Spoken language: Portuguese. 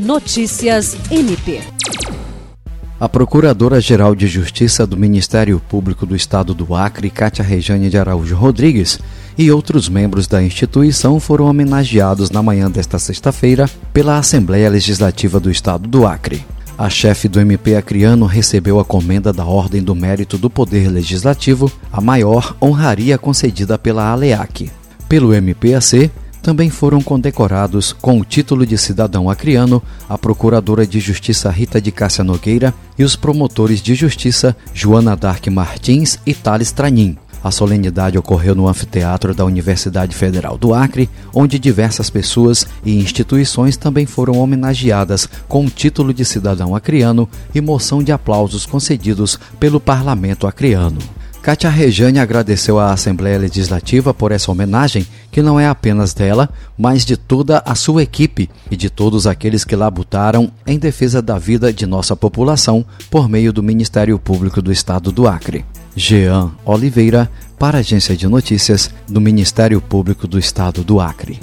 Notícias MP. A Procuradora-Geral de Justiça do Ministério Público do Estado do Acre, Cátia Rejane de Araújo Rodrigues, e outros membros da instituição foram homenageados na manhã desta sexta-feira pela Assembleia Legislativa do Estado do Acre. A chefe do MP acreano recebeu a comenda da Ordem do Mérito do Poder Legislativo, a maior honraria concedida pela ALEAC. Pelo MPAC, também foram condecorados com o título de cidadão acriano a Procuradora de Justiça Rita de Cássia Nogueira e os promotores de justiça Joana Dark Martins e Thales Tranin. A solenidade ocorreu no anfiteatro da Universidade Federal do Acre, onde diversas pessoas e instituições também foram homenageadas com o título de cidadão acriano e moção de aplausos concedidos pelo Parlamento acriano. Kátia Rejane agradeceu à Assembleia Legislativa por essa homenagem, que não é apenas dela, mas de toda a sua equipe e de todos aqueles que labutaram em defesa da vida de nossa população por meio do Ministério Público do Estado do Acre. Jean Oliveira, para a Agência de Notícias do Ministério Público do Estado do Acre.